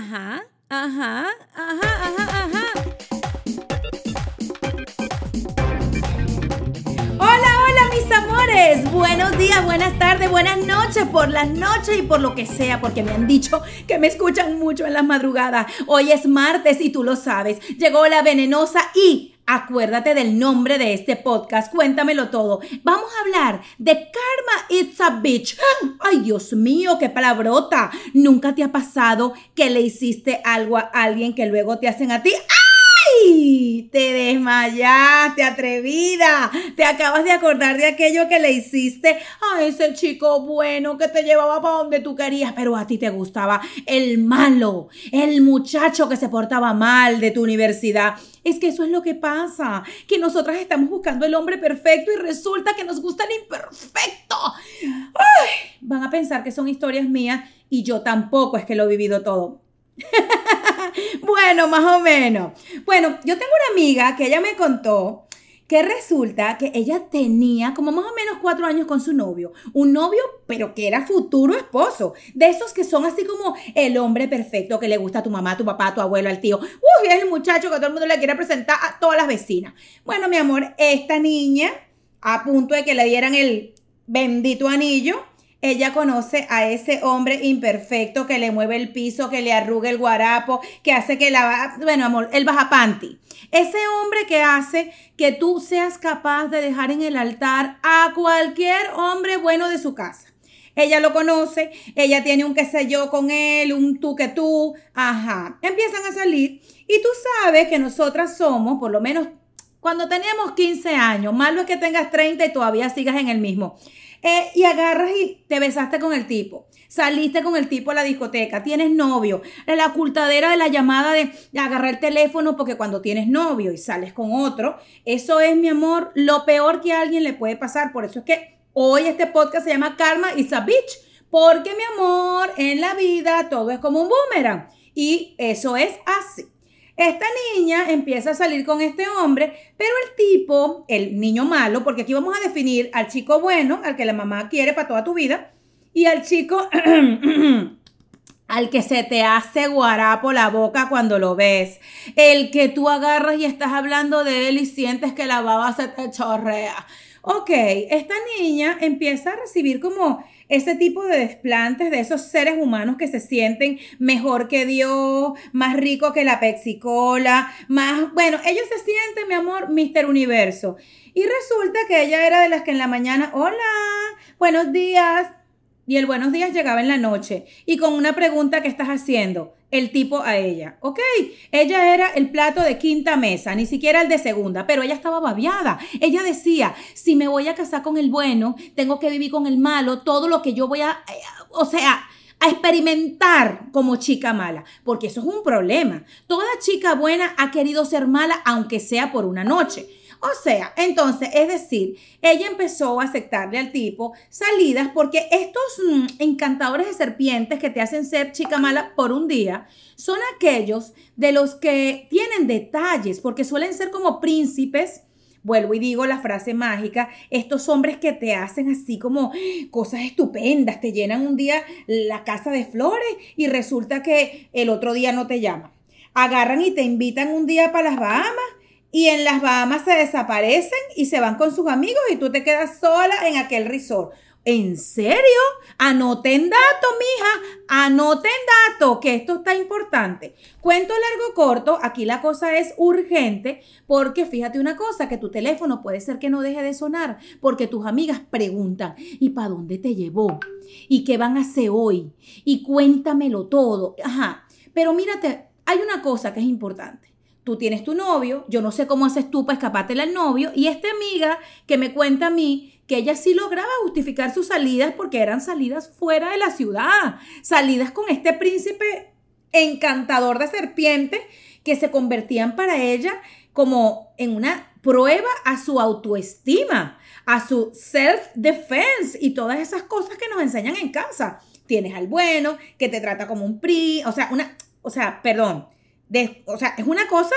Ajá, ajá, ajá, ajá, ajá. Hola, hola mis amores. Buenos días, buenas tardes, buenas noches, por las noches y por lo que sea, porque me han dicho que me escuchan mucho en las madrugadas. Hoy es martes y tú lo sabes. Llegó la venenosa y Acuérdate del nombre de este podcast, cuéntamelo todo. Vamos a hablar de Karma It's a Bitch. Ay, Dios mío, qué palabrota. ¿Nunca te ha pasado que le hiciste algo a alguien que luego te hacen a ti? Te desmayaste, atrevida. Te acabas de acordar de aquello que le hiciste a ese chico bueno que te llevaba para donde tú querías, pero a ti te gustaba el malo, el muchacho que se portaba mal de tu universidad. Es que eso es lo que pasa, que nosotras estamos buscando el hombre perfecto y resulta que nos gusta el imperfecto. Van a pensar que son historias mías y yo tampoco es que lo he vivido todo. bueno, más o menos. Bueno, yo tengo una amiga que ella me contó que resulta que ella tenía como más o menos cuatro años con su novio. Un novio, pero que era futuro esposo. De esos que son así como el hombre perfecto que le gusta a tu mamá, a tu papá, a tu abuelo, al tío. Uy, es el muchacho que todo el mundo le quiere presentar a todas las vecinas. Bueno, mi amor, esta niña, a punto de que le dieran el bendito anillo, ella conoce a ese hombre imperfecto que le mueve el piso, que le arruga el guarapo, que hace que la... Bueno, amor, el baja panty. Ese hombre que hace que tú seas capaz de dejar en el altar a cualquier hombre bueno de su casa. Ella lo conoce, ella tiene un qué sé yo con él, un tú que tú, ajá. Empiezan a salir y tú sabes que nosotras somos, por lo menos cuando teníamos 15 años, malo es que tengas 30 y todavía sigas en el mismo. Eh, y agarras y te besaste con el tipo. Saliste con el tipo a la discoteca, tienes novio. La ocultadera de la llamada de, agarrar el teléfono porque cuando tienes novio y sales con otro, eso es, mi amor, lo peor que a alguien le puede pasar. Por eso es que hoy este podcast se llama Karma is a Bitch. Porque, mi amor, en la vida todo es como un boomerang. Y eso es así. Esta niña empieza a salir con este hombre, pero el tipo, el niño malo, porque aquí vamos a definir al chico bueno, al que la mamá quiere para toda tu vida, y al chico al que se te hace guarapo la boca cuando lo ves, el que tú agarras y estás hablando de él y sientes que la baba se te chorrea. Ok, esta niña empieza a recibir como ese tipo de desplantes de esos seres humanos que se sienten mejor que Dios, más rico que la Pepsi Cola, más, bueno, ellos se sienten, mi amor, Mister Universo. Y resulta que ella era de las que en la mañana, hola, buenos días, y el buenos días llegaba en la noche y con una pregunta que estás haciendo, el tipo a ella. Ok, ella era el plato de quinta mesa, ni siquiera el de segunda, pero ella estaba babiada. Ella decía, si me voy a casar con el bueno, tengo que vivir con el malo, todo lo que yo voy a, eh, o sea, a experimentar como chica mala, porque eso es un problema. Toda chica buena ha querido ser mala, aunque sea por una noche. O sea, entonces, es decir, ella empezó a aceptarle al tipo salidas porque estos mm, encantadores de serpientes que te hacen ser chica mala por un día son aquellos de los que tienen detalles porque suelen ser como príncipes. Vuelvo y digo la frase mágica, estos hombres que te hacen así como cosas estupendas, te llenan un día la casa de flores y resulta que el otro día no te llaman. Agarran y te invitan un día para las Bahamas y en las Bahamas se desaparecen y se van con sus amigos y tú te quedas sola en aquel resort. ¿En serio? Anoten dato, mija. Anoten dato, que esto está importante. Cuento largo corto, aquí la cosa es urgente, porque fíjate una cosa, que tu teléfono puede ser que no deje de sonar, porque tus amigas preguntan, ¿y para dónde te llevó? ¿Y qué van a hacer hoy? Y cuéntamelo todo. Ajá. Pero mírate, hay una cosa que es importante tú tienes tu novio, yo no sé cómo haces tú para escapártela al novio, y esta amiga que me cuenta a mí que ella sí lograba justificar sus salidas porque eran salidas fuera de la ciudad, salidas con este príncipe encantador de serpiente que se convertían para ella como en una prueba a su autoestima, a su self-defense y todas esas cosas que nos enseñan en casa. Tienes al bueno, que te trata como un pri, o sea, una, o sea, perdón, o sea, es una cosa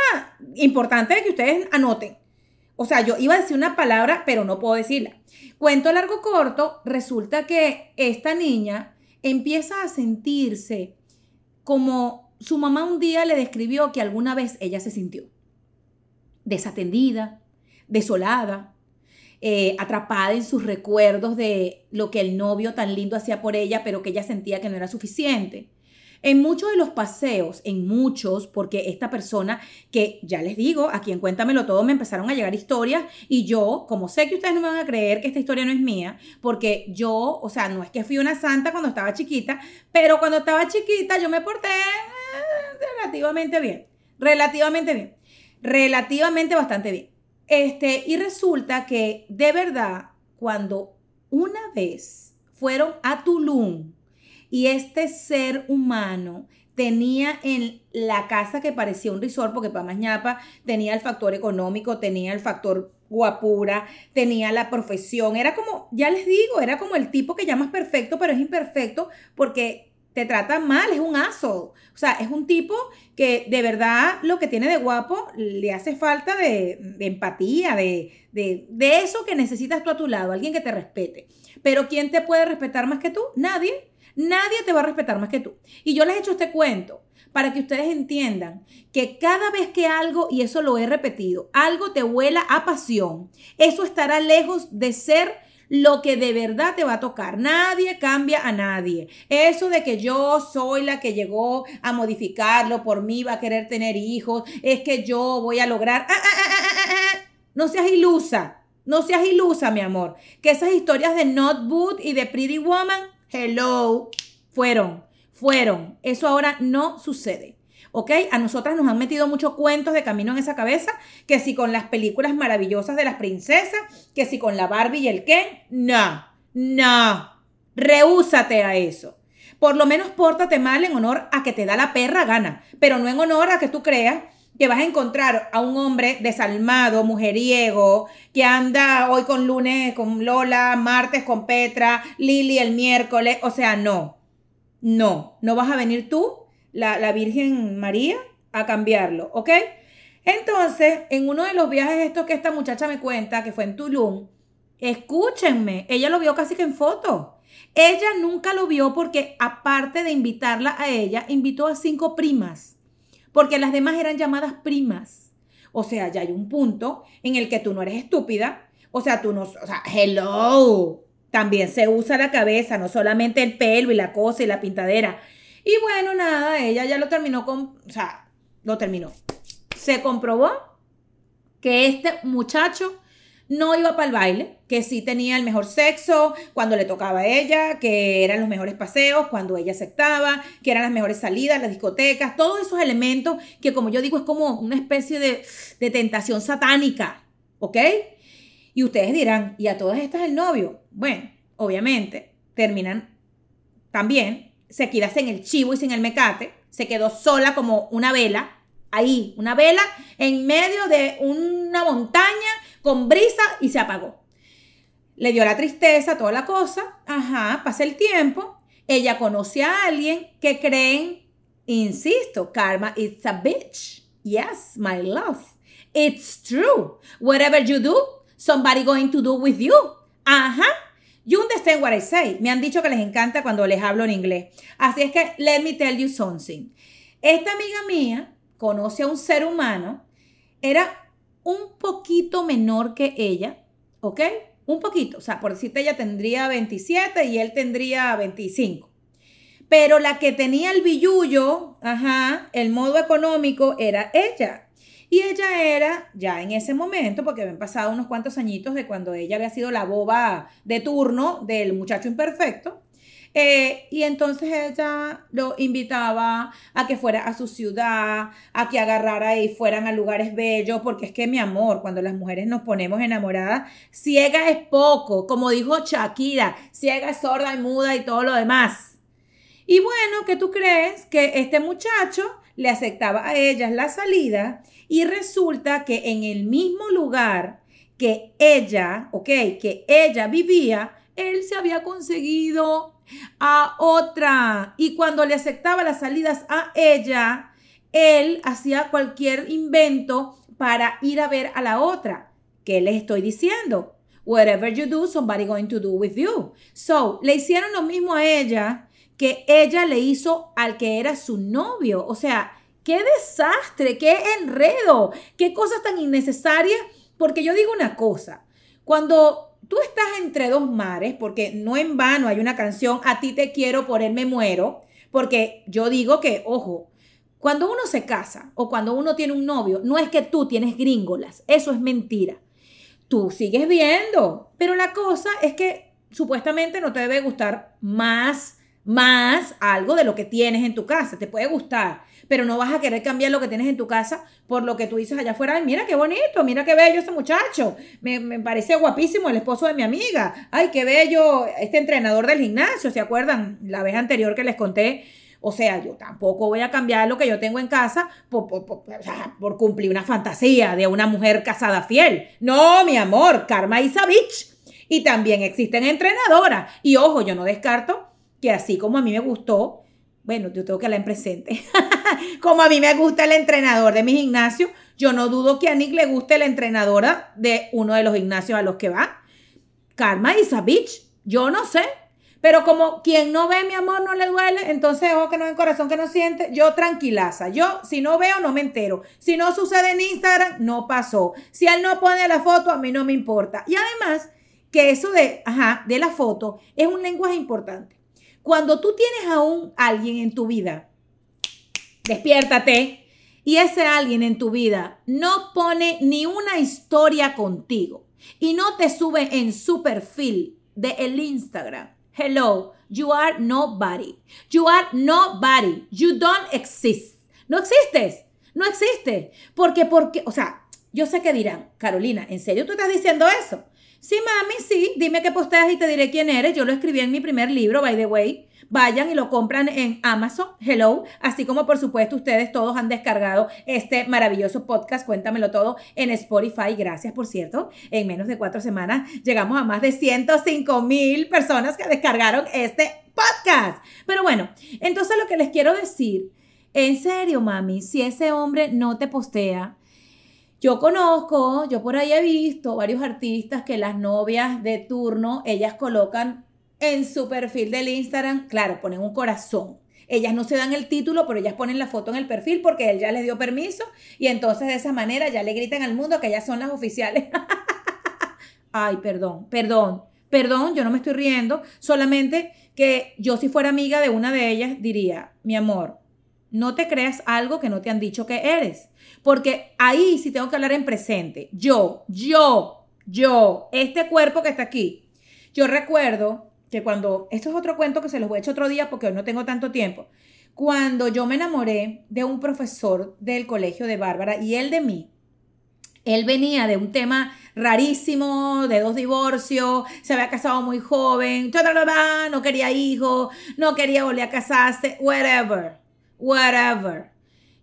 importante que ustedes anoten. O sea, yo iba a decir una palabra, pero no puedo decirla. Cuento largo corto, resulta que esta niña empieza a sentirse como su mamá un día le describió que alguna vez ella se sintió desatendida, desolada, eh, atrapada en sus recuerdos de lo que el novio tan lindo hacía por ella, pero que ella sentía que no era suficiente. En muchos de los paseos, en muchos, porque esta persona que ya les digo, aquí en Cuéntamelo Todo me empezaron a llegar historias y yo, como sé que ustedes no me van a creer que esta historia no es mía, porque yo, o sea, no es que fui una santa cuando estaba chiquita, pero cuando estaba chiquita yo me porté eh, relativamente bien, relativamente bien, relativamente bastante bien. Este, y resulta que de verdad, cuando una vez fueron a Tulum, y este ser humano tenía en la casa que parecía un resort, porque para Mañapa tenía el factor económico, tenía el factor guapura, tenía la profesión, era como, ya les digo, era como el tipo que llamas perfecto, pero es imperfecto porque te trata mal, es un aso. O sea, es un tipo que de verdad lo que tiene de guapo le hace falta de, empatía, de, de, de eso que necesitas tú a tu lado, alguien que te respete. Pero ¿quién te puede respetar más que tú? Nadie. Nadie te va a respetar más que tú. Y yo les he hecho este cuento para que ustedes entiendan que cada vez que algo, y eso lo he repetido, algo te vuela a pasión, eso estará lejos de ser lo que de verdad te va a tocar. Nadie cambia a nadie. Eso de que yo soy la que llegó a modificarlo, por mí va a querer tener hijos, es que yo voy a lograr... Ah, ah, ah, no seas ilusa, no seas ilusa, mi amor. Que esas historias de Not Boot y de Pretty Woman Hello. Fueron, fueron. Eso ahora no sucede. ¿Ok? A nosotras nos han metido muchos cuentos de camino en esa cabeza, que si con las películas maravillosas de las princesas, que si con la Barbie y el Ken. No, no. Rehúsate a eso. Por lo menos pórtate mal en honor a que te da la perra gana, pero no en honor a que tú creas que vas a encontrar a un hombre desalmado, mujeriego, que anda hoy con lunes con Lola, martes con Petra, Lili el miércoles. O sea, no, no, no vas a venir tú, la, la Virgen María, a cambiarlo, ¿ok? Entonces, en uno de los viajes estos que esta muchacha me cuenta, que fue en Tulum, escúchenme, ella lo vio casi que en foto. Ella nunca lo vio porque aparte de invitarla a ella, invitó a cinco primas porque las demás eran llamadas primas. O sea, ya hay un punto en el que tú no eres estúpida. O sea, tú no, o sea, hello. También se usa la cabeza, no solamente el pelo y la cosa y la pintadera. Y bueno, nada, ella ya lo terminó con, o sea, lo terminó. Se comprobó que este muchacho no iba para el baile, que sí tenía el mejor sexo cuando le tocaba a ella, que eran los mejores paseos cuando ella aceptaba, que eran las mejores salidas, las discotecas, todos esos elementos que como yo digo es como una especie de, de tentación satánica, ¿ok? Y ustedes dirán, ¿y a todas estas el novio? Bueno, obviamente, terminan también, se queda sin el chivo y sin el mecate, se quedó sola como una vela, ahí, una vela en medio de una montaña con brisa y se apagó. Le dio la tristeza, toda la cosa. Ajá, pasa el tiempo. Ella conoce a alguien que creen, insisto, karma is a bitch. Yes, my love. It's true. Whatever you do, somebody going to do with you. Ajá. You understand what I say. Me han dicho que les encanta cuando les hablo en inglés. Así es que, let me tell you something. Esta amiga mía conoce a un ser humano. Era un poquito menor que ella, ¿ok? Un poquito, o sea, por decirte, ella tendría 27 y él tendría 25. Pero la que tenía el billullo, ajá, el modo económico era ella. Y ella era, ya en ese momento, porque habían pasado unos cuantos añitos de cuando ella había sido la boba de turno del muchacho imperfecto, eh, y entonces ella lo invitaba a que fuera a su ciudad, a que agarrara y fueran a lugares bellos, porque es que mi amor, cuando las mujeres nos ponemos enamoradas, ciega es poco, como dijo Shakira, ciega es sorda y muda y todo lo demás. Y bueno, ¿qué tú crees? Que este muchacho le aceptaba a ellas la salida y resulta que en el mismo lugar que ella, ok, que ella vivía, él se había conseguido a otra. Y cuando le aceptaba las salidas a ella, él hacía cualquier invento para ir a ver a la otra. ¿Qué les estoy diciendo? Whatever you do, somebody going to do with you. So, le hicieron lo mismo a ella que ella le hizo al que era su novio. O sea, qué desastre, qué enredo, qué cosas tan innecesarias. Porque yo digo una cosa, cuando tú estás entre dos mares, porque no en vano hay una canción, a ti te quiero, por él me muero, porque yo digo que, ojo, cuando uno se casa o cuando uno tiene un novio, no es que tú tienes gringolas, eso es mentira. Tú sigues viendo, pero la cosa es que supuestamente no te debe gustar más más algo de lo que tienes en tu casa. Te puede gustar, pero no vas a querer cambiar lo que tienes en tu casa por lo que tú dices allá afuera. Ay, mira qué bonito, mira qué bello ese muchacho. Me, me parece guapísimo el esposo de mi amiga. Ay, qué bello este entrenador del gimnasio. ¿Se acuerdan la vez anterior que les conté? O sea, yo tampoco voy a cambiar lo que yo tengo en casa por, por, cumplir una fantasía de una mujer casada fiel. No, mi amor, Karma Isavich. Y también existen entrenadoras. Y ojo, yo no descarto que así como a mí me gustó, bueno, yo tengo que hablar en presente, como a mí me gusta el entrenador de mi gimnasio, yo no dudo que a Nick le guste la entrenadora de uno de los gimnasios a los que va. Karma is a bitch, yo no sé, pero como quien no ve, mi amor, no le duele, entonces ojo que no hay corazón que no siente, yo tranquilaza. Yo, si no veo, no me entero. Si no sucede en Instagram, no pasó. Si él no pone la foto, a mí no me importa. Y además, que eso de, ajá, de la foto es un lenguaje importante. Cuando tú tienes a un alguien en tu vida, despiértate, y ese alguien en tu vida no pone ni una historia contigo y no te sube en su perfil de el Instagram. Hello, you are nobody. You are nobody. You don't exist. No existes. No existe. Porque, porque, o sea, yo sé que dirán, Carolina, ¿en serio tú estás diciendo eso? Sí, mami, sí, dime qué posteas y te diré quién eres. Yo lo escribí en mi primer libro, by the way. Vayan y lo compran en Amazon, hello, así como por supuesto ustedes todos han descargado este maravilloso podcast, cuéntamelo todo, en Spotify. Gracias, por cierto. En menos de cuatro semanas llegamos a más de 105 mil personas que descargaron este podcast. Pero bueno, entonces lo que les quiero decir, en serio, mami, si ese hombre no te postea, yo conozco, yo por ahí he visto varios artistas que las novias de turno, ellas colocan en su perfil del Instagram, claro, ponen un corazón. Ellas no se dan el título, pero ellas ponen la foto en el perfil porque él ya les dio permiso y entonces de esa manera ya le gritan al mundo que ellas son las oficiales. Ay, perdón, perdón, perdón, yo no me estoy riendo, solamente que yo si fuera amiga de una de ellas diría, mi amor, no te creas algo que no te han dicho que eres. Porque ahí sí tengo que hablar en presente. Yo, yo, yo, este cuerpo que está aquí. Yo recuerdo que cuando, esto es otro cuento que se los voy a echar otro día porque hoy no tengo tanto tiempo. Cuando yo me enamoré de un profesor del colegio de Bárbara y él de mí, él venía de un tema rarísimo, de dos divorcios, se había casado muy joven, no quería hijos, no quería volver a casarse, whatever whatever.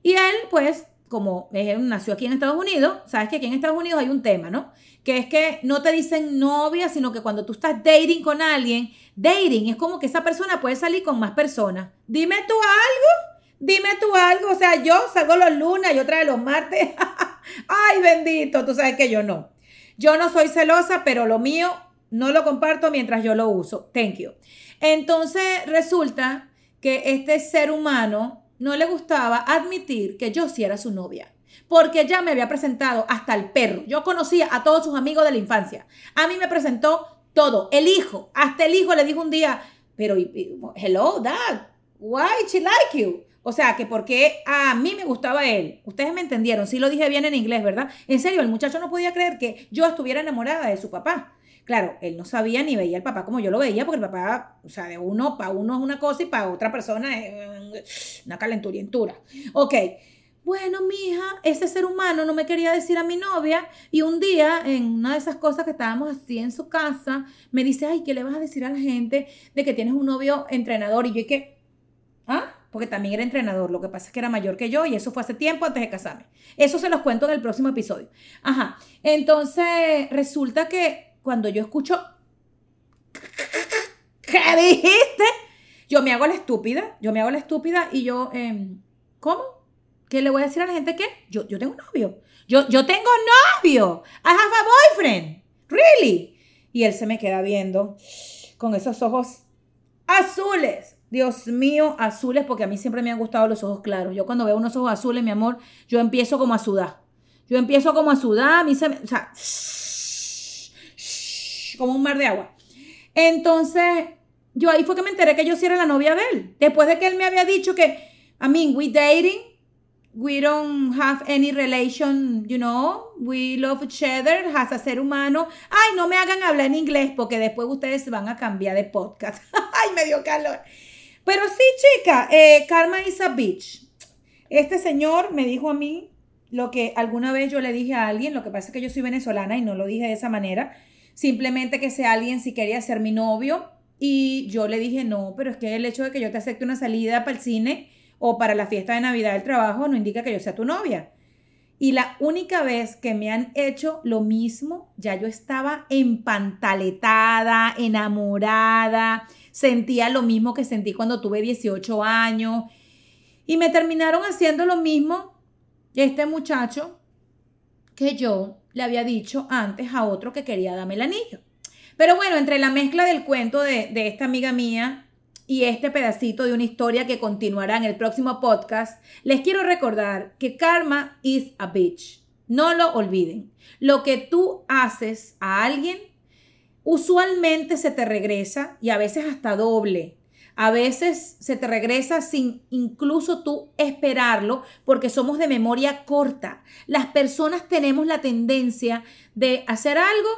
Y él, pues, como nació aquí en Estados Unidos, sabes que aquí en Estados Unidos hay un tema, ¿no? Que es que no te dicen novia, sino que cuando tú estás dating con alguien, dating es como que esa persona puede salir con más personas. Dime tú algo, dime tú algo. O sea, yo salgo los lunes y otra de los martes. Ay, bendito, tú sabes que yo no. Yo no soy celosa, pero lo mío no lo comparto mientras yo lo uso. Thank you. Entonces resulta que este ser humano no le gustaba admitir que yo sí era su novia. Porque ya me había presentado hasta el perro. Yo conocía a todos sus amigos de la infancia. A mí me presentó todo. El hijo, hasta el hijo le dijo un día, pero hello, dad, why she like you? O sea, que porque a mí me gustaba él. Ustedes me entendieron, sí lo dije bien en inglés, ¿verdad? En serio, el muchacho no podía creer que yo estuviera enamorada de su papá. Claro, él no sabía ni veía al papá como yo lo veía, porque el papá, o sea, de uno, para uno es una cosa y para otra persona es una calenturientura. Ok, bueno, mija, ese ser humano no me quería decir a mi novia y un día en una de esas cosas que estábamos así en su casa, me dice, ay, ¿qué le vas a decir a la gente de que tienes un novio entrenador? Y yo, ¿y? ¿Ah? Porque también era entrenador, lo que pasa es que era mayor que yo y eso fue hace tiempo antes de casarme. Eso se los cuento en el próximo episodio. Ajá, entonces resulta que cuando yo escucho, ¿qué dijiste? Yo me hago la estúpida, yo me hago la estúpida y yo, em, ¿cómo? ¿Qué le voy a decir a la gente qué? Yo, yo tengo novio. Yo, yo tengo novio. I have a boyfriend. Really? Y él se me queda viendo con esos ojos azules, Dios mío, azules, porque a mí siempre me han gustado los ojos claros. Yo cuando veo unos ojos azules, mi amor, yo empiezo como a sudar. Yo empiezo como a sudar, a mí se me, o sea, como un mar de agua. Entonces, yo ahí fue que me enteré que yo sí era la novia de él. Después de que él me había dicho que, I mean, we dating, we don't have any relation, you know, we love each other as a ser humano. Ay, no me hagan hablar en inglés porque después ustedes van a cambiar de podcast. Ay, me dio calor. Pero sí, chica, eh, Karma is a bitch. Este señor me dijo a mí lo que alguna vez yo le dije a alguien, lo que pasa es que yo soy venezolana y no lo dije de esa manera, simplemente que sea alguien si quería ser mi novio y yo le dije, no, pero es que el hecho de que yo te acepte una salida para el cine o para la fiesta de Navidad del trabajo no indica que yo sea tu novia. Y la única vez que me han hecho lo mismo, ya yo estaba empantaletada, enamorada, sentía lo mismo que sentí cuando tuve 18 años. Y me terminaron haciendo lo mismo este muchacho que yo le había dicho antes a otro que quería darme el anillo. Pero bueno, entre la mezcla del cuento de, de esta amiga mía y este pedacito de una historia que continuará en el próximo podcast, les quiero recordar que karma is a bitch. No lo olviden. Lo que tú haces a alguien usualmente se te regresa y a veces hasta doble. A veces se te regresa sin incluso tú esperarlo porque somos de memoria corta. Las personas tenemos la tendencia de hacer algo,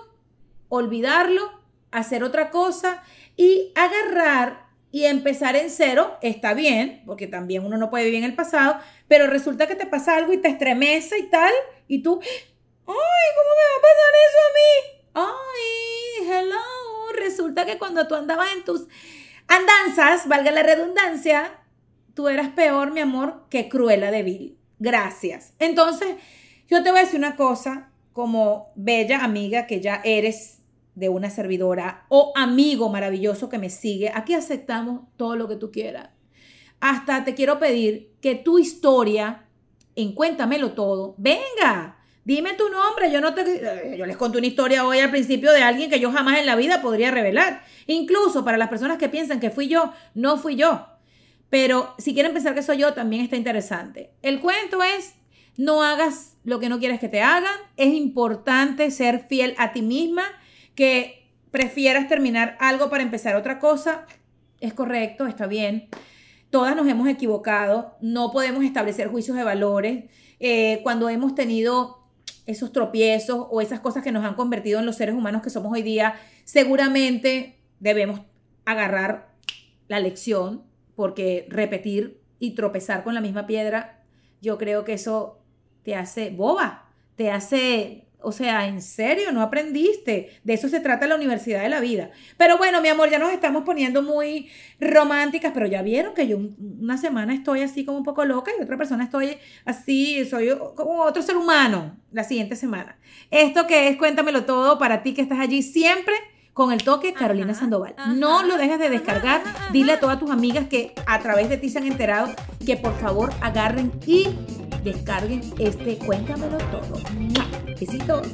olvidarlo, hacer otra cosa y agarrar y empezar en cero. Está bien, porque también uno no puede vivir en el pasado, pero resulta que te pasa algo y te estremece y tal, y tú, ay, ¿cómo me va a pasar eso a mí? Ay, hello. Resulta que cuando tú andabas en tus andanzas, valga la redundancia, tú eras peor, mi amor, que Cruela de Vil. Gracias. Entonces, yo te voy a decir una cosa, como bella amiga que ya eres de una servidora o amigo maravilloso que me sigue, aquí aceptamos todo lo que tú quieras. Hasta te quiero pedir que tu historia, en Cuéntamelo Todo, venga, Dime tu nombre, yo no te yo les conté una historia hoy al principio de alguien que yo jamás en la vida podría revelar. Incluso para las personas que piensan que fui yo, no fui yo. Pero si quieren pensar que soy yo, también está interesante. El cuento es, no hagas lo que no quieres que te hagan. Es importante ser fiel a ti misma, que prefieras terminar algo para empezar otra cosa. Es correcto, está bien. Todas nos hemos equivocado, no podemos establecer juicios de valores. Eh, cuando hemos tenido esos tropiezos o esas cosas que nos han convertido en los seres humanos que somos hoy día, seguramente debemos agarrar la lección porque repetir y tropezar con la misma piedra, yo creo que eso te hace boba, te hace o sea, en serio, no aprendiste. De eso se trata la universidad de la vida. Pero bueno, mi amor, ya nos estamos poniendo muy románticas, pero ya vieron que yo una semana estoy así como un poco loca y otra persona estoy así, soy como otro ser humano la siguiente semana. Esto que es, cuéntamelo todo para ti que estás allí siempre con el toque Carolina Sandoval. no lo dejes de descargar. Dile a todas tus amigas que a través de ti se han enterado que por favor agarren y descarguen este Cuéntamelo todo. Besitos.